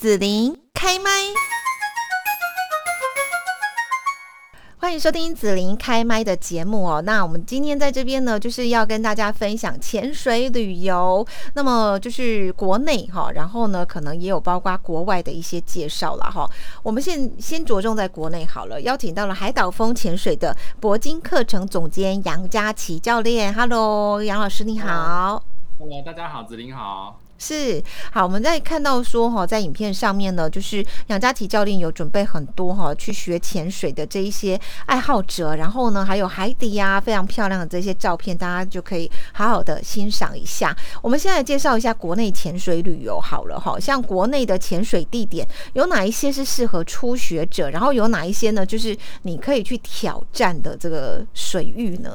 子琳开麦，欢迎收听子琳开麦的节目哦。那我们今天在这边呢，就是要跟大家分享潜水旅游。那么就是国内哈，然后呢，可能也有包括国外的一些介绍了哈。我们先先着重在国内好了，邀请到了海岛风潜水的铂金课程总监杨佳琪教练。Hello，杨老师你好。Hello，大家好，子琳好。是好，我们在看到说哈，在影片上面呢，就是杨佳琪教练有准备很多哈，去学潜水的这一些爱好者，然后呢，还有海底呀，非常漂亮的这些照片，大家就可以好好的欣赏一下。我们现在介绍一下国内潜水旅游好了哈，像国内的潜水地点有哪一些是适合初学者，然后有哪一些呢，就是你可以去挑战的这个水域呢？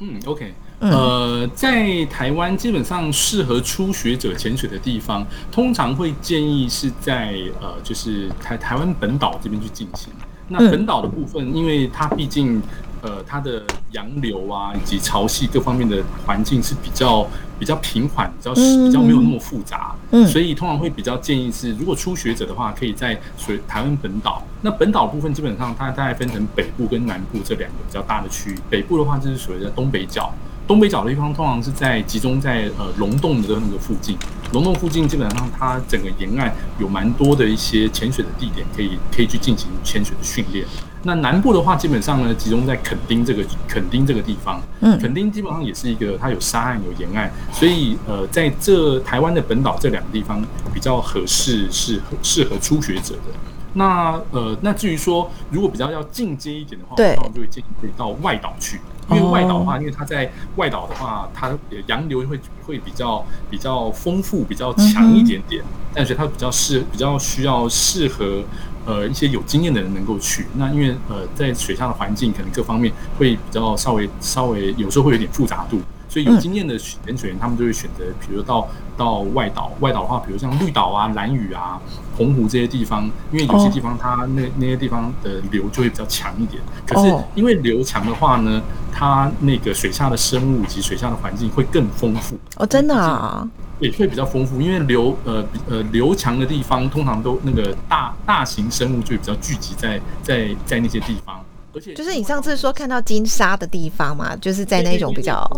嗯，OK。呃，在台湾基本上适合初学者潜水的地方，通常会建议是在呃，就是台台湾本岛这边去进行。那本岛的部分，因为它毕竟呃，它的洋流啊，以及潮汐各方面的环境是比较比较平缓，比较比较没有那么复杂，所以通常会比较建议是，如果初学者的话，可以在水台湾本岛。那本岛部分基本上它大概分成北部跟南部这两个比较大的区域。北部的话就是属于在东北角。东北角的地方通常是在集中在呃龙洞的那个附近，龙洞附近基本上它整个沿岸有蛮多的一些潜水的地点，可以可以去进行潜水的训练。那南部的话，基本上呢集中在垦丁这个垦丁这个地方，嗯，垦丁基本上也是一个它有沙岸有沿岸，所以呃在这台湾的本岛这两个地方比较合适，适合适合初学者的。那呃那至于说如果比较要进阶一点的话，对，我们就会建议可以到外岛去。因为外岛的话，因为它在外岛的话，它洋流会会比较比较丰富，比较强一点点，但是它比较适比较需要适合呃一些有经验的人能够去。那因为呃在水下的环境可能各方面会比较稍微稍微有时候会有点复杂度。所以有经验的潜水员，他们就会选择，比如到到外岛，外岛的话，比如像绿岛啊、蓝屿啊、澎湖这些地方，因为有些地方它那那些地方的流就会比较强一点。可是因为流强的话呢，它那个水下的生物以及水下的环境会更丰富。哦，真的啊？也会比较丰富，因为流呃呃流强的地方，通常都那个大大型生物就会比较聚集在在在那些地方。而且就是你上次说看到金沙的地方嘛，就是在那种比较。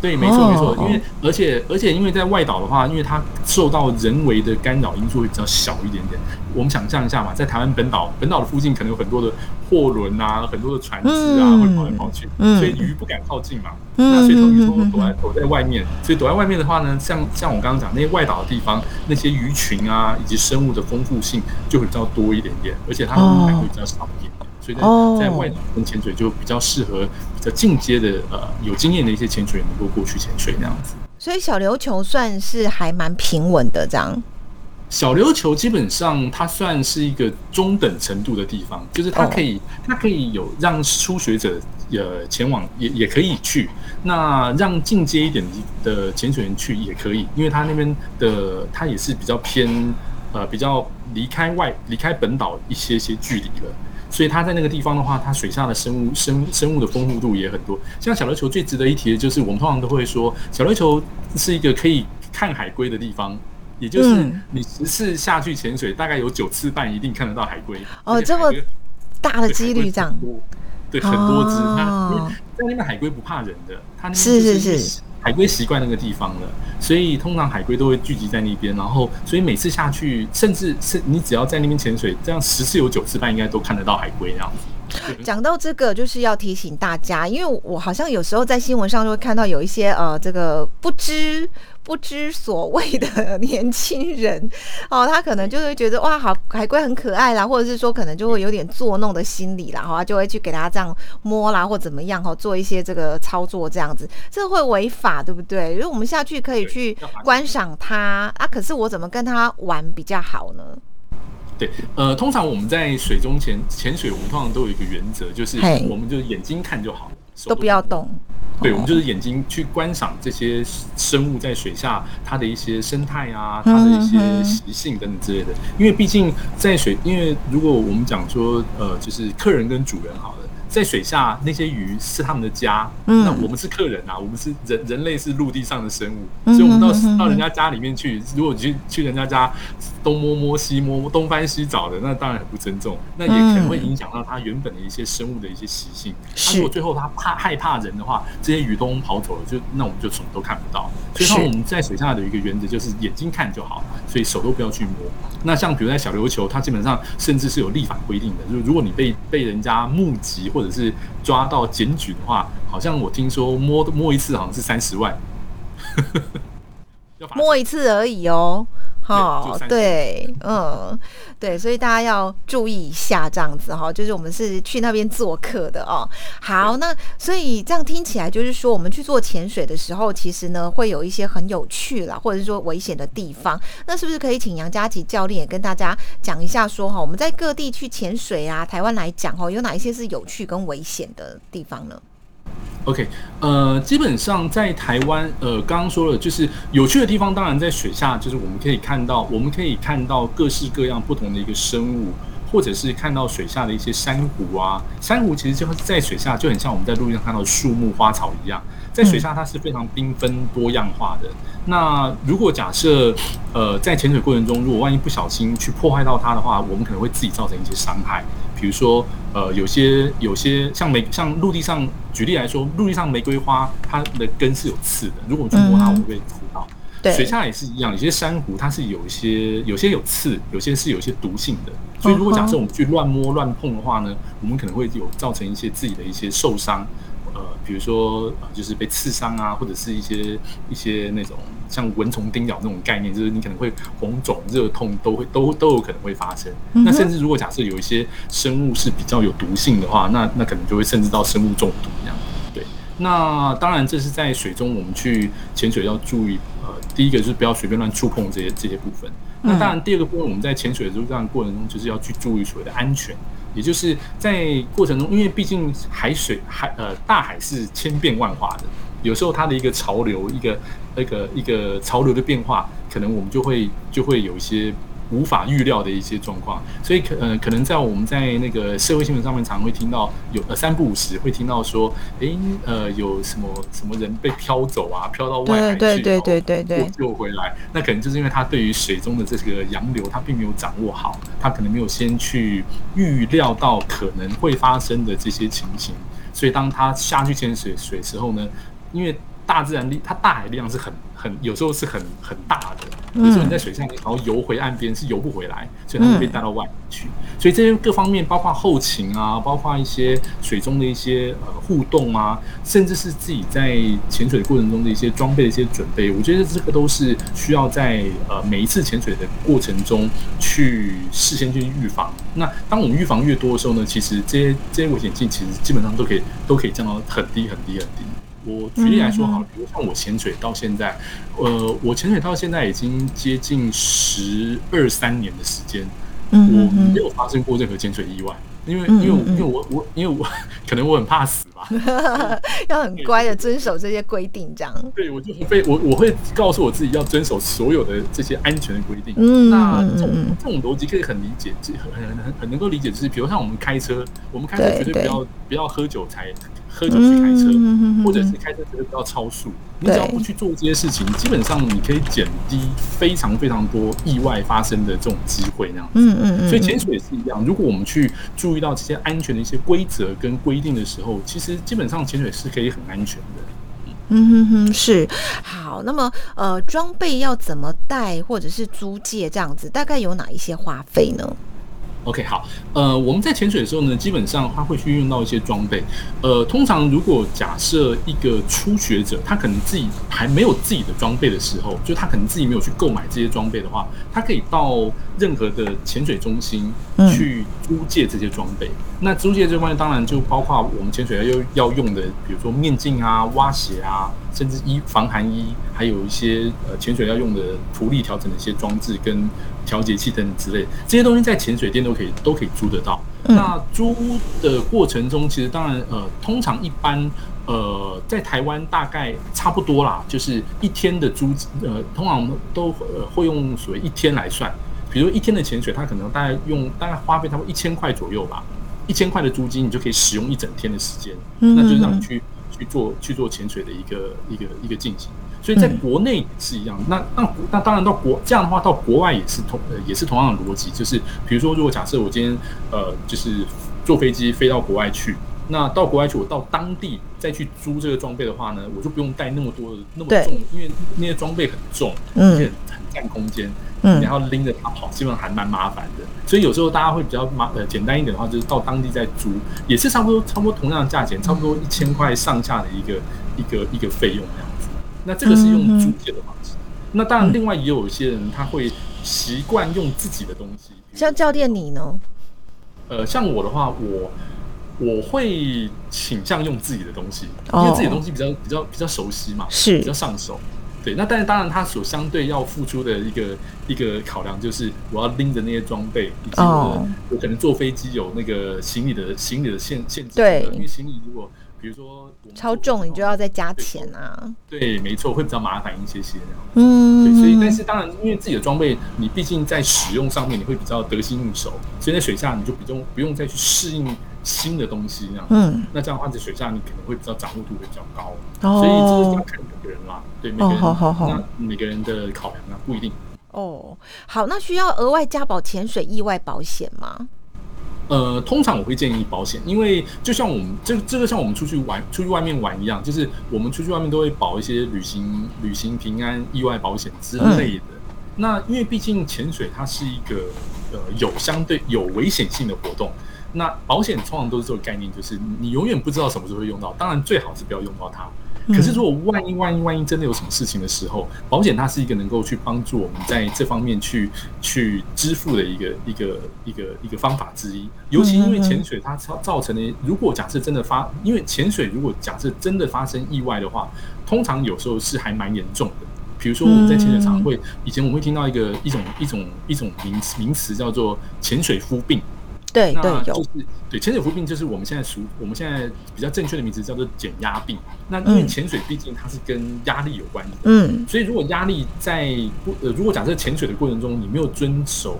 对，没错没错，因为而且而且因为在外岛的话，因为它受到人为的干扰因素会比较小一点点。我们想象一下嘛，在台湾本岛本岛的附近，可能有很多的货轮啊，很多的船只啊，会跑来跑去，所以鱼不敢靠近嘛。那所以鱼都躲在躲在外面。所以躲在外面的话呢，像像我刚刚讲那些外岛的地方，那些鱼群啊以及生物的丰富性就会比较多一点点，而且它们还会比较少一点。所以在在外岛跟潜水就比较适合比较进阶的呃有经验的一些潜水员能够过去潜水那样子。所以小琉球算是还蛮平稳的这样。小琉球基本上它算是一个中等程度的地方，就是它可以、oh. 它可以有让初学者呃前往也也可以去，那让进阶一点的潜水员去也可以，因为它那边的它也是比较偏呃比较离开外离开本岛一些些距离了。所以它在那个地方的话，它水下的生物生生物的丰富度也很多。像小琉球最值得一提的就是，我们通常都会说，小琉球是一个可以看海龟的地方，也就是你十次下去潜水，大概有九次半一定看得到海龟。哦，这么大的几率这样？对，很多只。那在那边海龟不怕人的，它那边是是是。海龟习惯那个地方了，所以通常海龟都会聚集在那边。然后，所以每次下去，甚至是你只要在那边潜水，这样十次有九次半应该都看得到海龟这样子。讲到这个，就是要提醒大家，因为我好像有时候在新闻上就会看到有一些呃，这个不知。不知所谓的 年轻人哦，他可能就会觉得哇，好海龟很可爱啦，或者是说可能就会有点作弄的心理啦，哈，就会去给他这样摸啦，或怎么样哈，做一些这个操作这样子，这会违法，对不对？因为我们下去可以去观赏它啊，可是我怎么跟他玩比较好呢？对，呃，通常我们在水中潜潜水，我们通常都有一个原则，就是我们就眼睛看就好，都不要动。对，我们就是眼睛去观赏这些生物在水下它的一些生态啊，它的一些习性等等之类的。因为毕竟在水，因为如果我们讲说，呃，就是客人跟主人好了，在水下那些鱼是他们的家，嗯，那我们是客人啊，我们是人，人类是陆地上的生物，嗯、所以我们到、嗯、到人家家里面去，如果去去人家家东摸摸西摸东翻西找的，那当然很不尊重，那也可能会影响到它原本的一些生物的一些习性。是、嗯，如果最后它怕害怕人的话，这些鱼都跑走了，就那我们就什么都看不到。所以说我们在水下的一个原则就是眼睛看就好，所以手都不要去摸。那像比如在小琉球，它基本上甚至是有立法规定的，就是如果你被被人家目击或或者是抓到检举的话，好像我听说摸摸一次好像是三十万，摸一次而已哦。哦，对，嗯，对，所以大家要注意一下，这样子哈，就是我们是去那边做客的哦。好，那所以这样听起来就是说，我们去做潜水的时候，其实呢会有一些很有趣啦，或者是说危险的地方。那是不是可以请杨佳琪教练也跟大家讲一下，说哈，我们在各地去潜水啊，台湾来讲哈，有哪一些是有趣跟危险的地方呢？OK，呃，基本上在台湾，呃，刚刚说了，就是有趣的地方，当然在水下，就是我们可以看到，我们可以看到各式各样不同的一个生物，或者是看到水下的一些珊瑚啊。珊瑚其实就是在水下就很像我们在陆地上看到的树木花草一样，在水下它是非常缤纷多样化的。那如果假设，呃，在潜水过程中，如果万一不小心去破坏到它的话，我们可能会自己造成一些伤害。比如说，呃，有些有些像玫像陆地上，举例来说，陆地上玫瑰花它的根是有刺的，如果我们去摸它，我们会刺到。对，水下也是一样，有些珊瑚它是有一些有些有刺，有些是有些毒性的。所以如果假设我们去乱摸乱碰的话呢，我们可能会有造成一些自己的一些受伤。呃，比如说呃，就是被刺伤啊，或者是一些一些那种像蚊虫叮咬那种概念，就是你可能会红肿、热痛，都会都都有可能会发生。嗯、那甚至如果假设有一些生物是比较有毒性的话，那那可能就会甚至到生物中毒这样。对，那当然这是在水中我们去潜水要注意。呃，第一个就是不要随便乱触碰这些这些部分。那当然第二个部分，我们在潜水的这样过程中，就是要去注意所谓的安全。也就是在过程中，因为毕竟海水海呃大海是千变万化的，有时候它的一个潮流，一个那个一个潮流的变化，可能我们就会就会有一些。无法预料的一些状况，所以可呃可能在我们在那个社会新闻上面，常常会听到有呃三不五时会听到说，哎、欸、呃有什么什么人被飘走啊，飘到外海去，对对对对对，救回来，那可能就是因为他对于水中的这个洋流，他并没有掌握好，他可能没有先去预料到可能会发生的这些情形，所以当他下去潜水水时候呢，因为大自然力，它大海力量是很很有时候是很很大的。有时候你在水上，然后游回岸边是游不回来，所以它会被带到外面去。所以这些各方面，包括后勤啊，包括一些水中的一些呃互动啊，甚至是自己在潜水过程中的一些装备的一些准备，我觉得这个都是需要在呃每一次潜水的过程中去事先去预防。那当我们预防越多的时候呢，其实这些这些危险性其实基本上都可以都可以降到很低很低很低。我举例来说好了，比如像我潜水到现在，呃，我潜水到现在已经接近十二三年的时间，我没有发生过任何潜水意外，因为因为因为我我因为我可能我很怕死吧，要很乖的遵守这些规定，这样。对，我就非我我会告诉我自己要遵守所有的这些安全的规定。嗯，那这种这种逻辑可以很理解，很很很很能够理解，就是比如像我们开车，我们开车绝对不要不要喝酒才。喝酒去开车，嗯、或者是开车绝对不要超速。你只要不去做这些事情，基本上你可以减低非常非常多意外发生的这种机会。那样子，嗯嗯嗯。所以潜水也是一样，如果我们去注意到这些安全的一些规则跟规定的时候，其实基本上潜水是可以很安全的。嗯哼哼，是。好，那么呃，装备要怎么带，或者是租借这样子，大概有哪一些花费呢？OK，好，呃，我们在潜水的时候呢，基本上他会去用到一些装备。呃，通常如果假设一个初学者，他可能自己还没有自己的装备的时候，就他可能自己没有去购买这些装备的话，他可以到任何的潜水中心去租借这些装备。嗯、那租借这方面，当然就包括我们潜水要要用的，比如说面镜啊、蛙鞋啊，甚至衣防寒衣，还有一些呃潜水要用的浮力调整的一些装置跟。调节器等等之类，这些东西在潜水店都可以都可以租得到。嗯、那租的过程中，其实当然呃，通常一般呃，在台湾大概差不多啦，就是一天的租呃，通常都呃会用所谓一天来算。比如一天的潜水，它可能大概用大概花费差不多一千块左右吧。一千块的租金，你就可以使用一整天的时间，嗯、那就让你去去做去做潜水的一个一个一个进行。所以在国内是一样，嗯、那那那当然到国这样的话，到国外也是同呃也是同样的逻辑，就是比如说，如果假设我今天呃就是坐飞机飞到国外去，那到国外去，我到当地再去租这个装备的话呢，我就不用带那么多的那么重，因为那些装备很重，而且很占空间，嗯，然后拎着它跑，基本上还蛮麻烦的。所以有时候大家会比较麻呃简单一点的话，就是到当地再租，也是差不多差不多同样的价钱，差不多一千块上下的一个一个一个费用这样。那这个是用租借的方式，嗯、那当然另外也有一些人他会习惯用自己的东西，像教练你呢？呃，像我的话，我我会倾向用自己的东西，因为自己的东西比较比较比较熟悉嘛，是比较上手。对，那但是当然他所相对要付出的一个一个考量就是我要拎着那些装备，以及我我可能坐飞机有那个行李的行李的限限制，对，因为行李如果。比如说超重，你就要再加钱啊。对，没错，会比较麻烦一些些那样。嗯，对，所以但是当然，因为自己的装备，你毕竟在使用上面你会比较得心应手，所以在水下你就不用不用再去适应新的东西那样。嗯，那这样的话在水下你可能会比较掌握度会比较高。哦，所以这是要看每个人啦，对每个人，好好好，那每个人的考量啊不一定。哦，好，那需要额外加保潜水意外保险吗？呃，通常我会建议保险，因为就像我们这这个像我们出去玩，出去外面玩一样，就是我们出去外面都会保一些旅行旅行平安意外保险之类的。嗯、那因为毕竟潜水它是一个呃有相对有危险性的活动，那保险通常都是这个概念，就是你永远不知道什么时候会用到，当然最好是不要用到它。可是，如果万一万一万一真的有什么事情的时候，保险它是一个能够去帮助我们在这方面去去支付的一个一个一个一个方法之一。尤其因为潜水它造造成的，如果假设真的发，因为潜水如果假设真的发生意外的话，通常有时候是还蛮严重的。比如说我们在潜水场会，以前我们会听到一个一种一种一种名词名词叫做潜水夫病。对对，就是对潜水夫病，就是我们现在属我们现在比较正确的名字叫做减压病。那因为潜水毕竟它是跟压力有关的，嗯，所以如果压力在不呃，如果假设潜水的过程中你没有遵守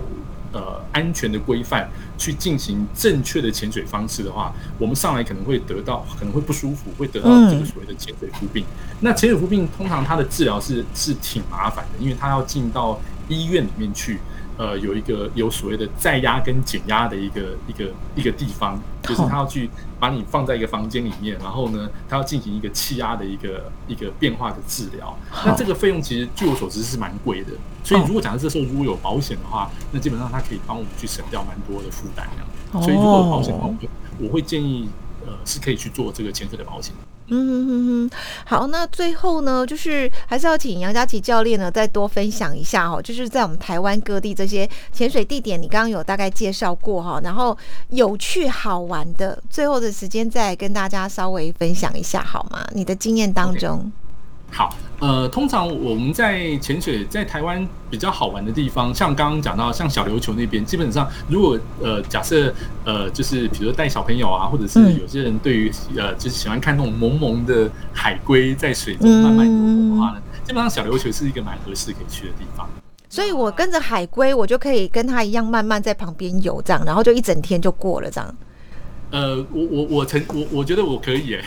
呃安全的规范去进行正确的潜水方式的话，我们上来可能会得到可能会不舒服，会得到这个所谓的潜水夫病。那潜水夫病通常它的治疗是是挺麻烦的，因为它要进到医院里面去。呃，有一个有所谓的再压跟减压的一个一个一个地方，就是他要去把你放在一个房间里面，然后呢，他要进行一个气压的一个一个变化的治疗。那这个费用其实据我所知是蛮贵的，所以如果假设这时候如果有保险的话，那基本上它可以帮我们去省掉蛮多的负担。所以如果有保险的话，我会建议呃是可以去做这个潜水的保险。嗯哼哼哼，好，那最后呢，就是还是要请杨佳琪教练呢再多分享一下哦，就是在我们台湾各地这些潜水地点，你刚刚有大概介绍过哈，然后有趣好玩的，最后的时间再跟大家稍微分享一下好吗？你的经验当中。好，呃，通常我们在潜水，在台湾比较好玩的地方，像刚刚讲到，像小琉球那边，基本上如果呃假设呃就是比如说带小朋友啊，或者是有些人对于呃就是喜欢看那种萌萌的海龟在水中慢慢游动的话呢，基本上小琉球是一个蛮合适可以去的地方。所以我跟着海龟，我就可以跟它一样慢慢在旁边游，这样，然后就一整天就过了这样。呃，我我我曾我我觉得我可以耶，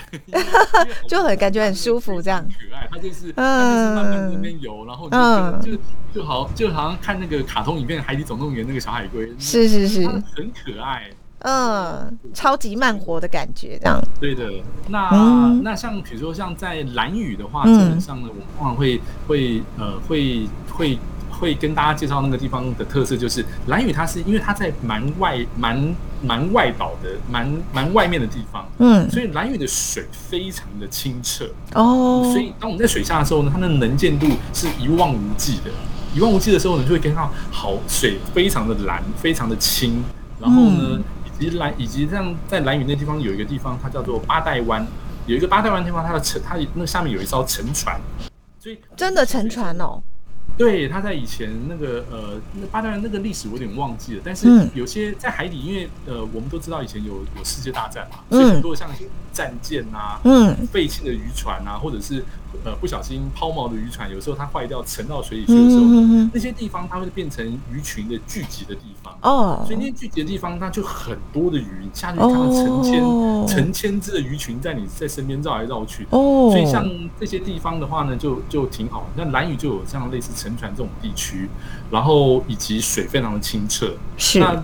就很感觉很舒服这样。可爱，它就是嗯就是慢慢那边游，然后就就就好就好像看那个卡通影片《海底总动员》那个小海龟，是是是，很可爱。嗯，超级慢活的感觉这样。对的，那那像比如说像在蓝雨的话，基本上呢，我们通常会会呃会会。会跟大家介绍那个地方的特色，就是兰屿，它是因为它在蛮外、蛮蛮外岛的、蛮蛮外面的地方，嗯，所以兰屿的水非常的清澈。哦，所以当我们在水下的时候呢，它的能见度是一望无际的，一望无际的时候呢，就会看到好水非常的蓝，非常的清，然后呢，以及兰以及像在兰屿那地方有一个地方，它叫做八代湾，有一个八代湾地方，它的沉，它那下面有一艘沉船，所以真的沉船哦。对，他在以前那个呃，那八代湾那个历史我有点忘记了，但是有些在海底，因为呃，我们都知道以前有有世界大战嘛，所以很多像战舰啊，嗯，废弃的渔船啊，或者是呃不小心抛锚的渔船，有时候它坏掉沉到水里去的时候，嗯、那些地方它会变成鱼群的聚集的地方哦。所以那些聚集的地方，它就很多的鱼，下去看到成千、哦、成千只的鱼群在你在身边绕来绕去哦。所以像这些地方的话呢，就就挺好。那蓝屿就有这样类似沉船这种地区，然后以及水非常的清澈。是。那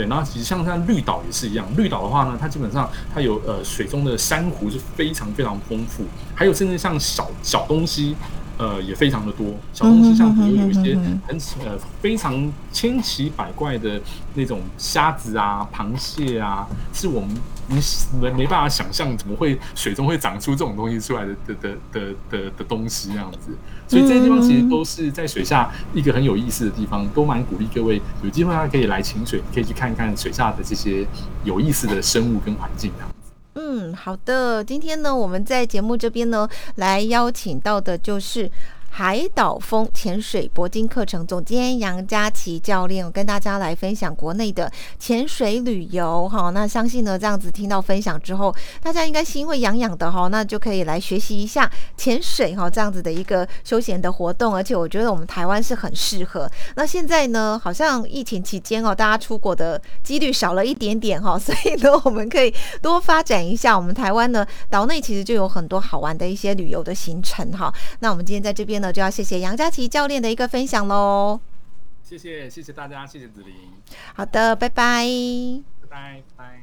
对，然后其实像像绿岛也是一样，绿岛的话呢，它基本上它有呃水中的珊瑚是非常非常丰富，还有甚至像小小东西。呃，也非常的多，小东西像比如有一些很呃非常千奇百怪的那种虾子啊、螃蟹啊，是我们没没办法想象怎么会水中会长出这种东西出来的的的的的的东西这样子，所以这些地方其实都是在水下一个很有意思的地方，都蛮鼓励各位有机会可以来潜水，可以去看看水下的这些有意思的生物跟环境这样。嗯，好的。今天呢，我们在节目这边呢，来邀请到的就是。海岛风潜水铂金课程总监杨佳琪教练，跟大家来分享国内的潜水旅游哈。那相信呢，这样子听到分享之后，大家应该心会痒痒的哈。那就可以来学习一下潜水哈，这样子的一个休闲的活动。而且我觉得我们台湾是很适合。那现在呢，好像疫情期间哦，大家出国的几率少了一点点哈，所以呢，我们可以多发展一下我们台湾呢，岛内其实就有很多好玩的一些旅游的行程哈。那我们今天在这边。那就要谢谢杨佳琪教练的一个分享喽。谢谢，谢谢大家，谢谢子琳。好的，拜拜。拜拜，